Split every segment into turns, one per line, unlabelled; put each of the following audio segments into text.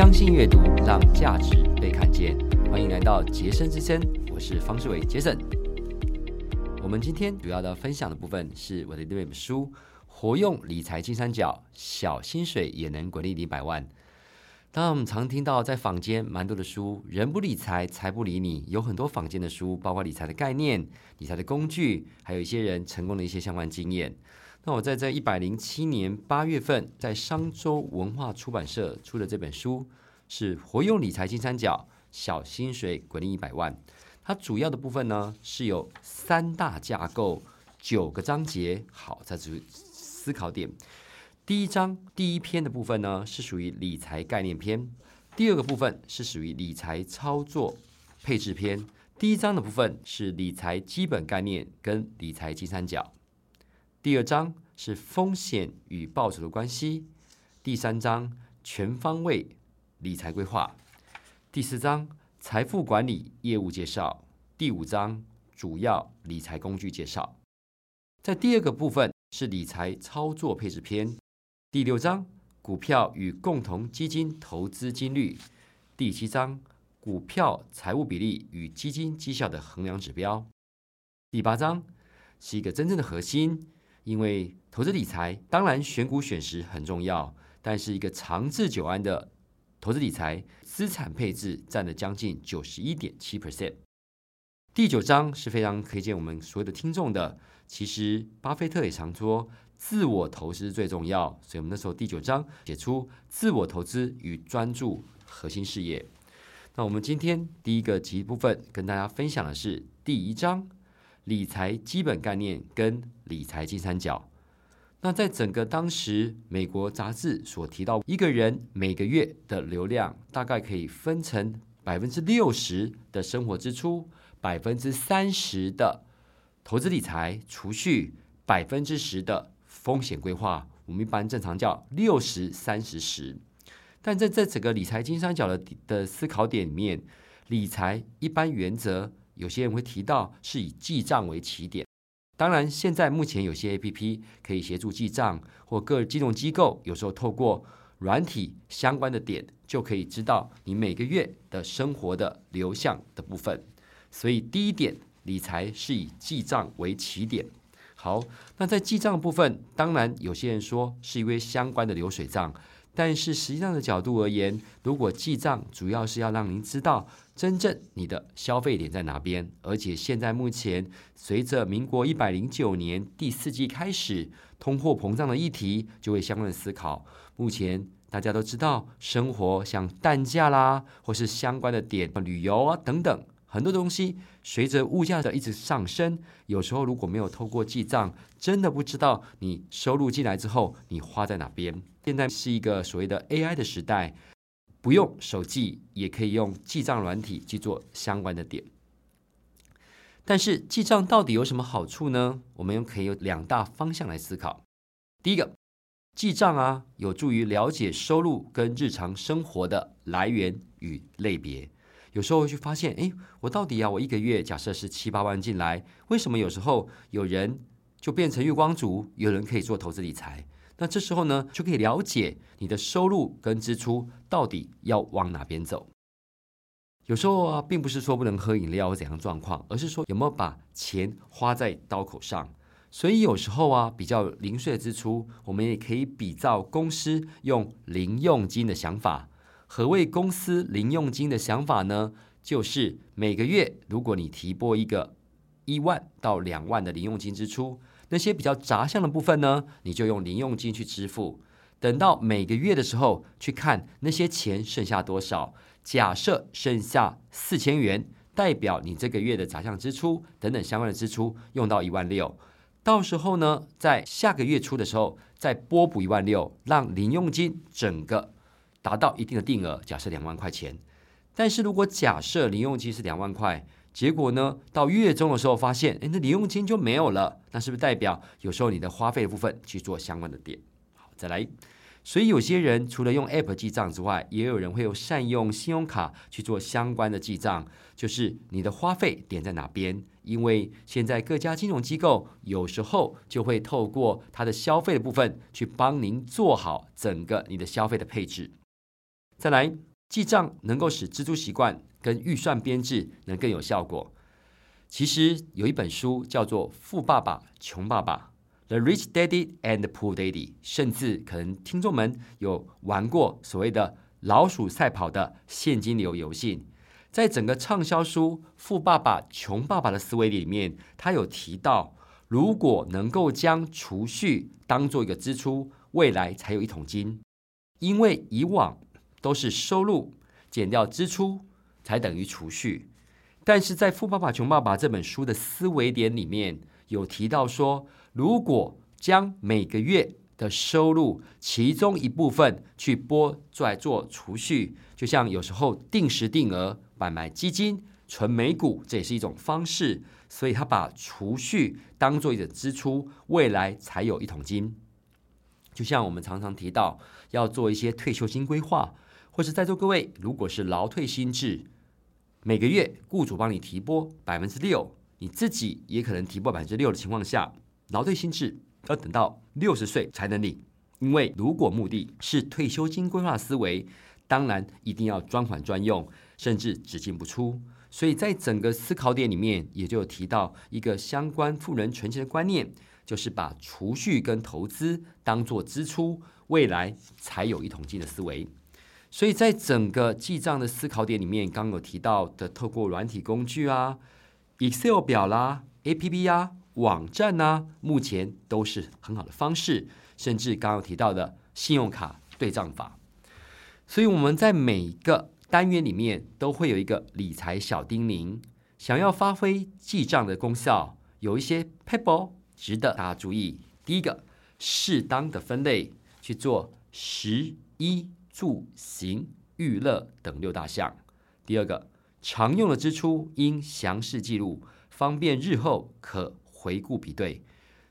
相信阅读，让价值被看见。欢迎来到杰森之声，我是方世伟杰森。我们今天主要的分享的部分是我的一本书《活用理财金三角》，小薪水也能滚利一百万。当然，我们常听到在坊间蛮多的书，人不理财，财不理你。有很多坊间的书，包括理财的概念、理财的工具，还有一些人成功的一些相关经验。那我在这一百零七年八月份，在商周文化出版社出的这本书是《活用理财金三角：小薪水滚利一百万》。它主要的部分呢是有三大架构，九个章节。好，在这思考点。第一章第一篇的部分呢，是属于理财概念篇；第二个部分是属于理财操作配置篇。第一章的部分是理财基本概念跟理财金三角；第二章是风险与报酬的关系；第三章全方位理财规划；第四章财富管理业务介绍；第五章主要理财工具介绍。在第二个部分是理财操作配置篇。第六章股票与共同基金投资金率，第七章股票财务比例与基金绩效的衡量指标，第八章是一个真正的核心，因为投资理财当然选股选时很重要，但是一个长治久安的投资理财资产配置占了将近九十一点七 percent。第九章是非常推荐我们所有的听众的，其实巴菲特也常说。自我投资最重要，所以我们那时候第九章写出自我投资与专注核心事业。那我们今天第一个集部分跟大家分享的是第一章理财基本概念跟理财金三角。那在整个当时美国杂志所提到，一个人每个月的流量大概可以分成百分之六十的生活支出，百分之三十的投资理财储蓄，百分之十的。风险规划，我们一般正常叫六十三十十，但在这整个理财金三角的的思考点里面，理财一般原则，有些人会提到是以记账为起点。当然，现在目前有些 A P P 可以协助记账，或各金融机构有时候透过软体相关的点，就可以知道你每个月的生活的流向的部分。所以第一点，理财是以记账为起点。好，那在记账部分，当然有些人说是因为相关的流水账，但是实际上的角度而言，如果记账主要是要让您知道真正你的消费点在哪边，而且现在目前随着民国一百零九年第四季开始，通货膨胀的议题就会相关的思考。目前大家都知道，生活像蛋价啦，或是相关的点旅游啊等等。很多东西随着物价的一直上升，有时候如果没有透过记账，真的不知道你收入进来之后你花在哪边。现在是一个所谓的 AI 的时代，不用手记也可以用记账软体去做相关的点。但是记账到底有什么好处呢？我们可以有两大方向来思考。第一个，记账啊，有助于了解收入跟日常生活的来源与类别。有时候会去发现，哎，我到底要我一个月假设是七八万进来，为什么有时候有人就变成月光族，有人可以做投资理财？那这时候呢，就可以了解你的收入跟支出到底要往哪边走。有时候啊，并不是说不能喝饮料或怎样状况，而是说有没有把钱花在刀口上。所以有时候啊，比较零碎的支出，我们也可以比照公司用零用金的想法。何谓公司零用金的想法呢？就是每个月，如果你提拨一个一万到两万的零用金支出，那些比较杂项的部分呢，你就用零用金去支付。等到每个月的时候，去看那些钱剩下多少。假设剩下四千元，代表你这个月的杂项支出等等相关的支出用到一万六。到时候呢，在下个月初的时候再拨补一万六，让零用金整个。达到一定的定额，假设两万块钱，但是如果假设零用金是两万块，结果呢，到月中的时候发现，哎，那零用金就没有了，那是不是代表有时候你的花费的部分去做相关的点？好，再来，所以有些人除了用 App 记账之外，也有人会有善用信用卡去做相关的记账，就是你的花费点在哪边？因为现在各家金融机构有时候就会透过它的消费的部分去帮您做好整个你的消费的配置。再来，记账能够使支出习惯跟预算编制能更有效果。其实有一本书叫做《富爸爸穷爸爸》（The Rich Daddy and the Poor Daddy），甚至可能听众们有玩过所谓的老鼠赛跑的现金流游戏。在整个畅销书《富爸爸穷爸爸》的思维里面，他有提到，如果能够将储蓄当做一个支出，未来才有一桶金，因为以往都是收入减掉支出才等于储蓄。但是在《富爸爸穷爸爸》这本书的思维点里面有提到说，如果将每个月的收入其中一部分去拨出来做储蓄，就像有时候定时定额买买基金、存美股，这也是一种方式。所以他把储蓄当做一个支出，未来才有一桶金。就像我们常常提到要做一些退休金规划，或是在座各位如果是劳退新制。每个月雇主帮你提拨百分之六，你自己也可能提拨百分之六的情况下，劳退新制要等到六十岁才能领。因为如果目的是退休金规划思维，当然一定要专款专用，甚至只进不出。所以在整个思考点里面，也就有提到一个相关富人存钱的观念，就是把储蓄跟投资当做支出，未来才有一桶金的思维。所以在整个记账的思考点里面，刚有提到的，透过软体工具啊、Excel 表啦、APP 啊、网站啊，目前都是很好的方式。甚至刚刚提到的信用卡对账法。所以我们在每个单元里面都会有一个理财小叮咛，想要发挥记账的功效，有一些 pebble 值得大家注意。第一个，适当的分类去做十一。住行娱乐等六大项。第二个，常用的支出应详细记录，方便日后可回顾比对。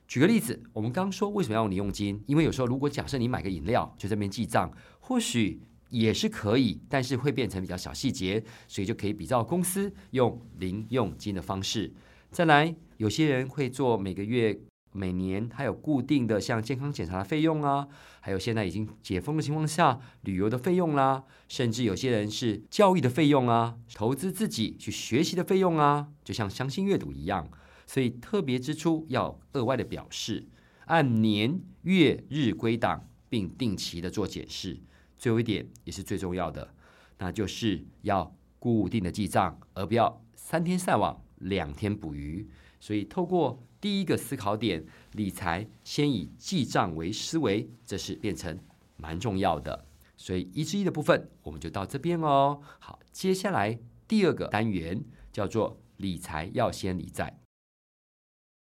举个例子，我们刚说为什么要用零用金？因为有时候如果假设你买个饮料就这边记账，或许也是可以，但是会变成比较小细节，所以就可以比照公司用零用金的方式。再来，有些人会做每个月。每年还有固定的像健康检查的费用啊，还有现在已经解封的情况下旅游的费用啦，甚至有些人是教育的费用啊，投资自己去学习的费用啊，就像相信阅读一样，所以特别支出要额外的表示，按年月日归档，并定期的做检视。最后一点也是最重要的，那就是要固定的记账，而不要三天晒网，两天捕鱼。所以透过第一个思考点，理财先以记账为思维，这是变成蛮重要的。所以一之一的部分我们就到这边哦。好，接下来第二个单元叫做理财要先理债。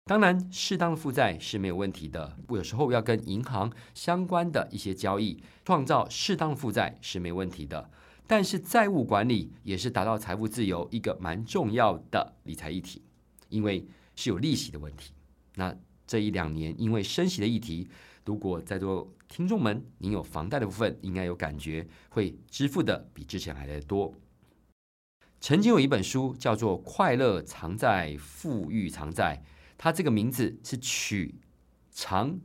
当然，适当的负债是没有问题的。我有时候要跟银行相关的一些交易，创造适当的负债是没问题的。但是债务管理也是达到财富自由一个蛮重要的理财议题，因为。是有利息的问题。那这一两年因为升息的议题，如果在座听众们您有房贷的部分，应该有感觉会支付的比之前还来的多。曾经有一本书叫做《快乐藏在富裕藏在》，它这个名字是取常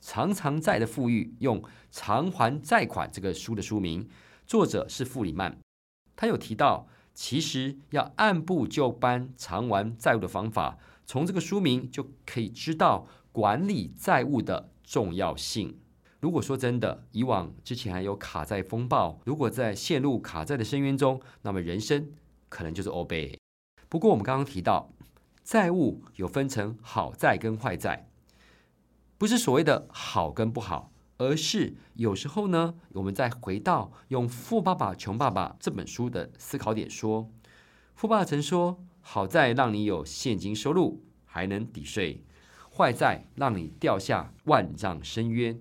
常常在的富裕用偿还债款这个书的书名，作者是富里曼，他有提到，其实要按部就班偿还债务的方法。从这个书名就可以知道管理债务的重要性。如果说真的，以往之前还有卡债风暴，如果在陷入卡债的深渊中，那么人生可能就是欧贝。不过我们刚刚提到，债务有分成好债跟坏债，不是所谓的好跟不好，而是有时候呢，我们再回到用《富爸爸穷爸爸》这本书的思考点说，富爸爸曾说。好在让你有现金收入，还能抵税；坏在让你掉下万丈深渊。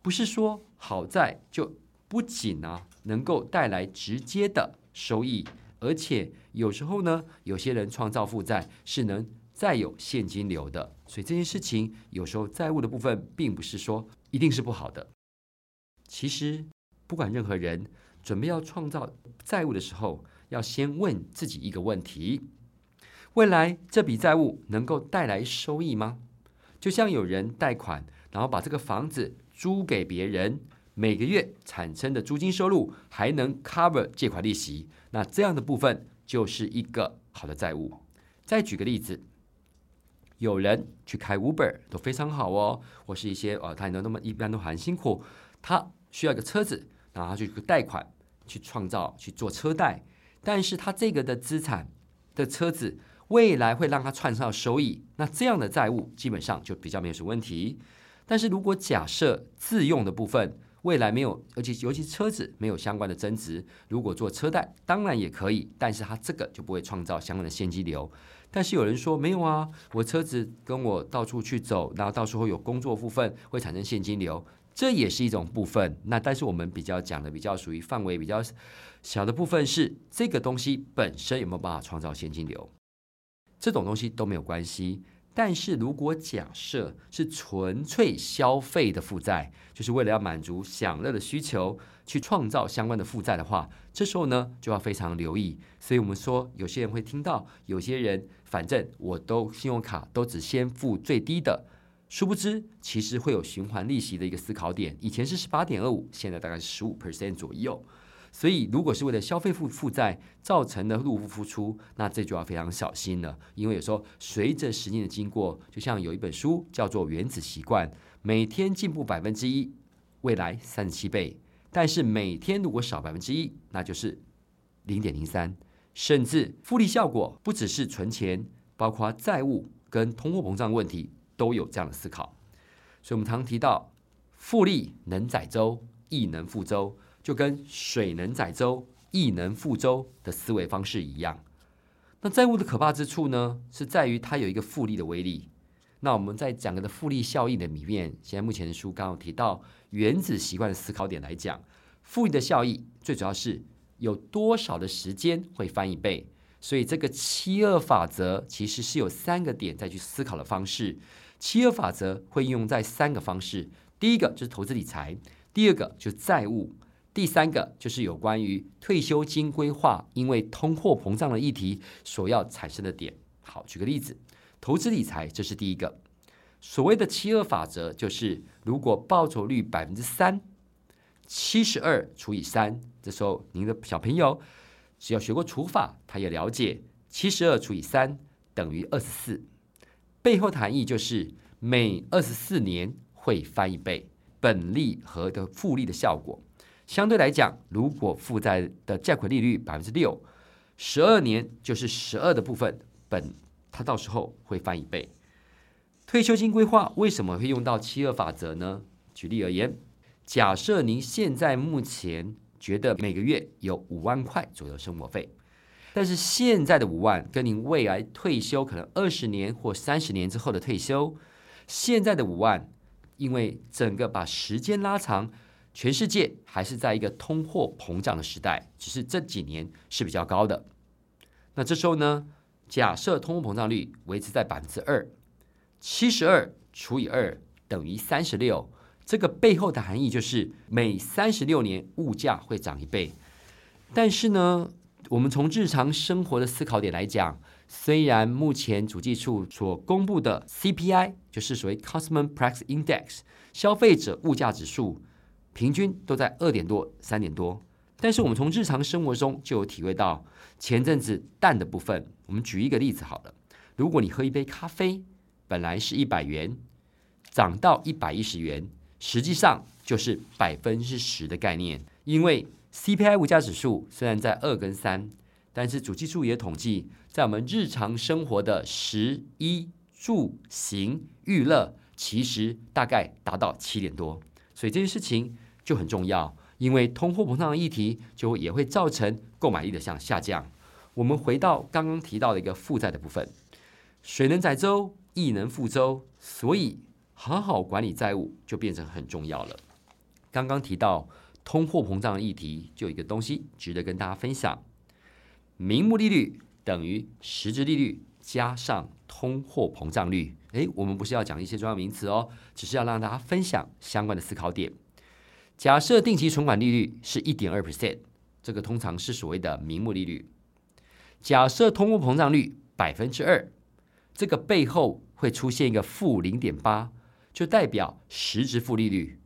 不是说好在就不仅啊能够带来直接的收益，而且有时候呢，有些人创造负债是能再有现金流的。所以这件事情有时候债务的部分，并不是说一定是不好的。其实不管任何人准备要创造债务的时候，要先问自己一个问题。未来这笔债务能够带来收益吗？就像有人贷款，然后把这个房子租给别人，每个月产生的租金收入还能 cover 借款利息，那这样的部分就是一个好的债务。再举个例子，有人去开 Uber 都非常好哦，或是一些呃，他能那么一般都很辛苦，他需要一个车子，然后他去贷款去创造去做车贷，但是他这个的资产的车子未来会让他创造收益，那这样的债务基本上就比较没有什么问题。但是如果假设自用的部分未来没有，而且尤其车子没有相关的增值，如果做车贷当然也可以，但是它这个就不会创造相关的现金流。但是有人说没有啊，我车子跟我到处去走，然后到时候有工作部分会产生现金流，这也是一种部分。那但是我们比较讲的比较属于范围比较小的部分是这个东西本身有没有办法创造现金流，这种东西都没有关系。但是如果假设是纯粹消费的负债，就是为了要满足享乐的需求去创造相关的负债的话，这时候呢就要非常留意。所以我们说，有些人会听到有些人。反正我都信用卡都只先付最低的，殊不知其实会有循环利息的一个思考点。以前是十八点二五，现在大概是十五 percent 左右。所以如果是为了消费负负债造成的入不敷出，那这就要非常小心了。因为有时候随着时间的经过，就像有一本书叫做《原子习惯》，每天进步百分之一，未来三十七倍；但是每天如果少百分之一，那就是零点零三。甚至复利效果不只是存钱，包括债务跟通货膨胀问题都有这样的思考。所以，我们常提到复利能载舟，亦能覆舟，就跟水能载舟，亦能覆舟的思维方式一样。那债务的可怕之处呢，是在于它有一个复利的威力。那我们在讲的复利效应的里面，现在目前的书刚好提到原子习惯的思考点来讲，复利的效益最主要是。有多少的时间会翻一倍？所以这个七二法则其实是有三个点再去思考的方式。七二法则会应用在三个方式：第一个就是投资理财，第二个就是债务，第三个就是有关于退休金规划，因为通货膨胀的议题所要产生的点。好，举个例子，投资理财这是第一个。所谓的七二法则就是，如果报酬率百分之三。七十二除以三，这时候您的小朋友只要学过除法，他也了解七十二除以三等于二十四。背后含义就是每二十四年会翻一倍，本利和的复利的效果。相对来讲，如果负债的贷款利率百分之六，十二年就是十二的部分本，它到时候会翻一倍。退休金规划为什么会用到七二法则呢？举例而言。假设您现在目前觉得每个月有五万块左右生活费，但是现在的五万跟您未来退休可能二十年或三十年之后的退休，现在的五万，因为整个把时间拉长，全世界还是在一个通货膨胀的时代，只是这几年是比较高的。那这时候呢，假设通货膨胀率维持在百分之二，七十二除以二等于三十六。这个背后的含义就是每三十六年物价会涨一倍，但是呢，我们从日常生活的思考点来讲，虽然目前主计处所公布的 CPI 就是所谓 Consumer Price Index 消费者物价指数平均都在二点多、三点多，但是我们从日常生活中就有体会到，前阵子蛋的部分，我们举一个例子好了，如果你喝一杯咖啡，本来是一百元，涨到一百一十元。实际上就是百分之十的概念，因为 CPI 物价指数虽然在二跟三，但是主计处也统计，在我们日常生活的食衣住行娱乐，其实大概达到七点多，所以这件事情就很重要，因为通货膨胀的议题就也会造成购买力的向下降。我们回到刚刚提到的一个负债的部分，水能载舟，亦能覆舟，所以。好好管理债务就变成很重要了。刚刚提到通货膨胀的议题，就有一个东西值得跟大家分享：名目利率等于实质利率加上通货膨胀率。诶，我们不是要讲一些重要名词哦，只是要让大家分享相关的思考点。假设定期存款利率是一点二 percent，这个通常是所谓的名目利率。假设通货膨胀率百分之二，这个背后会出现一个负零点八。就代表实质负利率，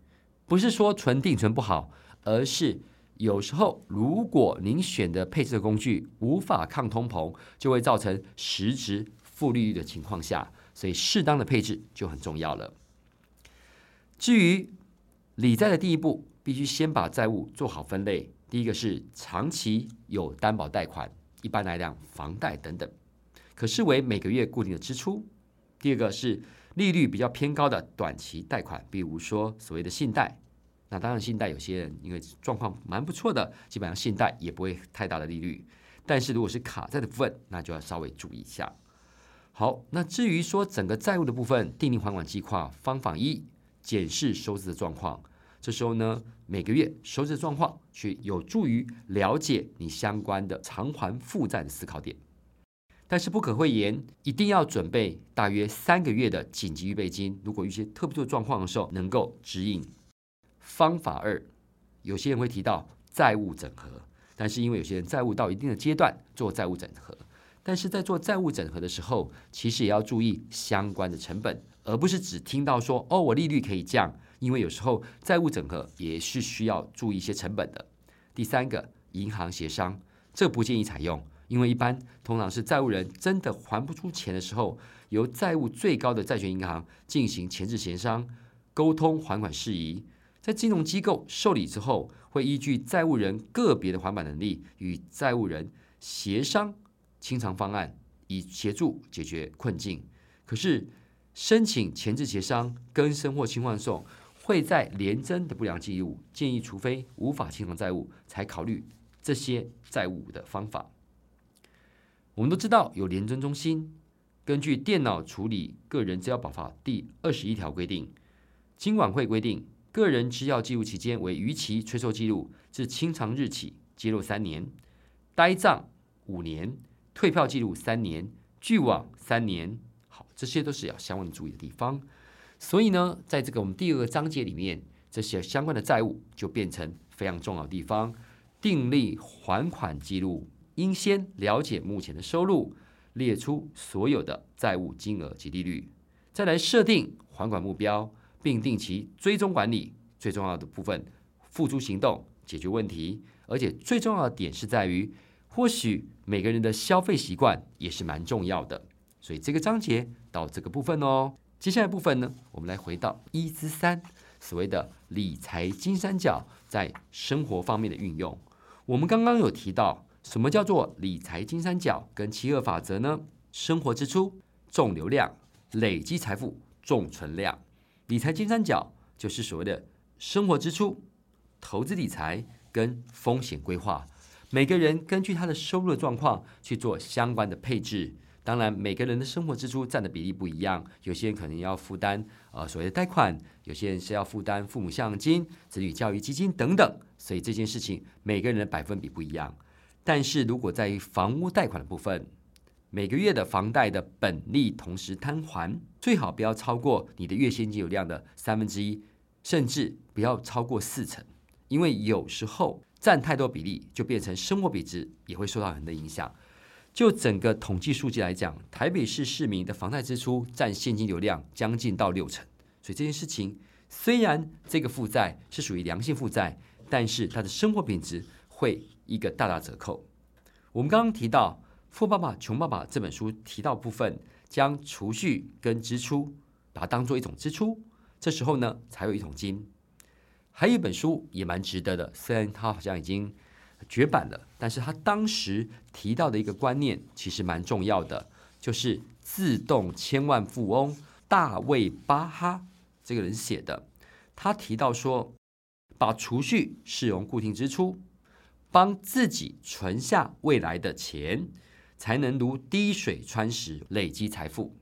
不是说纯定存不好，而是有时候如果您选的配置的工具无法抗通膨，就会造成实质负利率的情况下，所以适当的配置就很重要了。至于理债的第一步，必须先把债务做好分类。第一个是长期有担保贷款，一般来讲房贷等等，可视为每个月固定的支出。第二个是利率比较偏高的短期贷款，比如说所谓的信贷。那当然，信贷有些人因为状况蛮不错的，基本上信贷也不会太大的利率。但是如果是卡债的部分，那就要稍微注意一下。好，那至于说整个债务的部分，订立还款计划方法一。检视收支的状况，这时候呢，每个月收支的状况，去有助于了解你相关的偿还负债的思考点。但是不可讳言，一定要准备大约三个月的紧急预备金，如果遇些特殊的状况的时候，能够指引。方法二，有些人会提到债务整合，但是因为有些人债务到一定的阶段做债务整合，但是在做债务整合的时候，其实也要注意相关的成本。而不是只听到说哦，我利率可以降，因为有时候债务整合也是需要注意一些成本的。第三个，银行协商，这不建议采用，因为一般通常是债务人真的还不出钱的时候，由债务最高的债权银行进行前置协商，沟通还款事宜，在金融机构受理之后，会依据债务人个别的还款能力，与债务人协商清偿方案，以协助解决困境。可是。申请前置协商、更生或清换送，会在廉征的不良记录。建议除非无法清偿债务，才考虑这些债务的方法。我们都知道有廉征中心，根据《电脑处理个人资料保法》第二十一条规定，金管会规定，个人资料记录期间为逾期催收记录，自清偿日起揭露三年，呆账五年，退票记录三年，拒网三年。好，这些都是要相关注意的地方。所以呢，在这个我们第二个章节里面，这些相关的债务就变成非常重要的地方。订立还款记录，应先了解目前的收入，列出所有的债务金额及利率，再来设定还款目标，并定期追踪管理。最重要的部分，付诸行动解决问题。而且最重要的点是在于，或许每个人的消费习惯也是蛮重要的。所以这个章节到这个部分哦，接下来部分呢，我们来回到一之三，所谓的理财金三角在生活方面的运用。我们刚刚有提到，什么叫做理财金三角跟七二法则呢？生活支出重流量，累积财富重存量。理财金三角就是所谓的生活支出、投资理财跟风险规划。每个人根据他的收入的状况去做相关的配置。当然，每个人的生活支出占的比例不一样，有些人可能要负担呃所谓的贷款，有些人是要负担父母孝养金、子女教育基金等等，所以这件事情每个人的百分比不一样。但是如果在于房屋贷款的部分，每个月的房贷的本利同时摊还，最好不要超过你的月现金流量的三分之一，甚至不要超过四成，因为有时候占太多比例，就变成生活品质也会受到很大的影响。就整个统计数据来讲，台北市市民的房贷支出占现金流量将近到六成，所以这件事情虽然这个负债是属于良性负债，但是他的生活品质会一个大打折扣。我们刚刚提到《富爸爸穷爸爸》这本书提到部分，将储蓄跟支出把它当做一种支出，这时候呢才有一桶金。还有一本书也蛮值得的，虽然它好像已经。绝版了，但是他当时提到的一个观念其实蛮重要的，就是自动千万富翁大卫巴哈这个人写的。他提到说，把储蓄视为固定支出，帮自己存下未来的钱，才能如滴水穿石累积财富。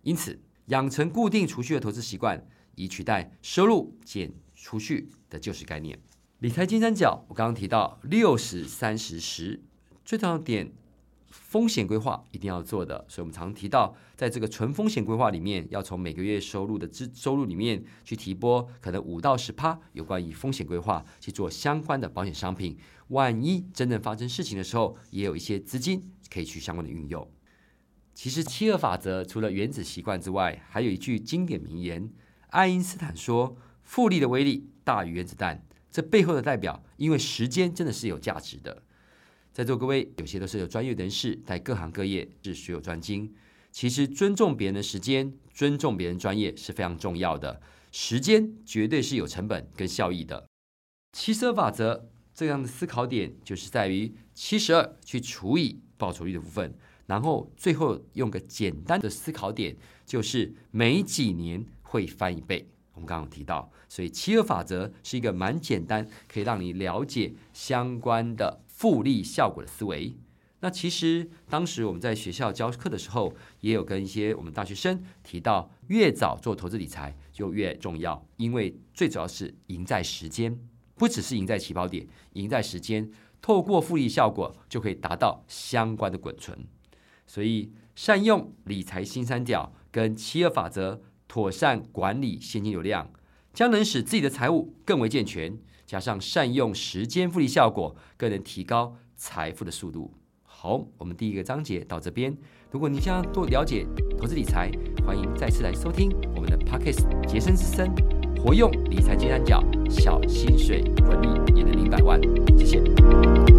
因此，养成固定储蓄的投资习惯，以取代收入减储蓄的旧式概念。理财金三角，我刚刚提到六十三十十，最重要点，风险规划一定要做的。所以我们常提到，在这个纯风险规划里面，要从每个月收入的支收入里面去提拨，可能五到十趴有关于风险规划去做相关的保险商品。万一真正发生事情的时候，也有一些资金可以去相关的运用。其实七二法则除了原子习惯之外，还有一句经典名言：爱因斯坦说。复利的威力大于原子弹。这背后的代表，因为时间真的是有价值的。在座各位，有些都是有专业人士，在各行各业是学有专精。其实尊重别人的时间，尊重别人专业是非常重要的。时间绝对是有成本跟效益的。七十二法则这样的思考点，就是在于七十二去除以报酬率的部分，然后最后用个简单的思考点，就是每几年会翻一倍。我们刚刚提到，所以七二法则是一个蛮简单，可以让你了解相关的复利效果的思维。那其实当时我们在学校教课的时候，也有跟一些我们大学生提到，越早做投资理财就越重要，因为最主要是赢在时间，不只是赢在起跑点，赢在时间，透过复利效果就可以达到相关的滚存。所以善用理财新三角跟七二法则。妥善管理现金流量，将能使自己的财务更为健全。加上善用时间复利效果，更能提高财富的速度。好，我们第一个章节到这边。如果你想多了解投资理财，欢迎再次来收听我们的 Pockets 杰森之声，活用理财金三角，小薪水管理也能零百万。谢谢。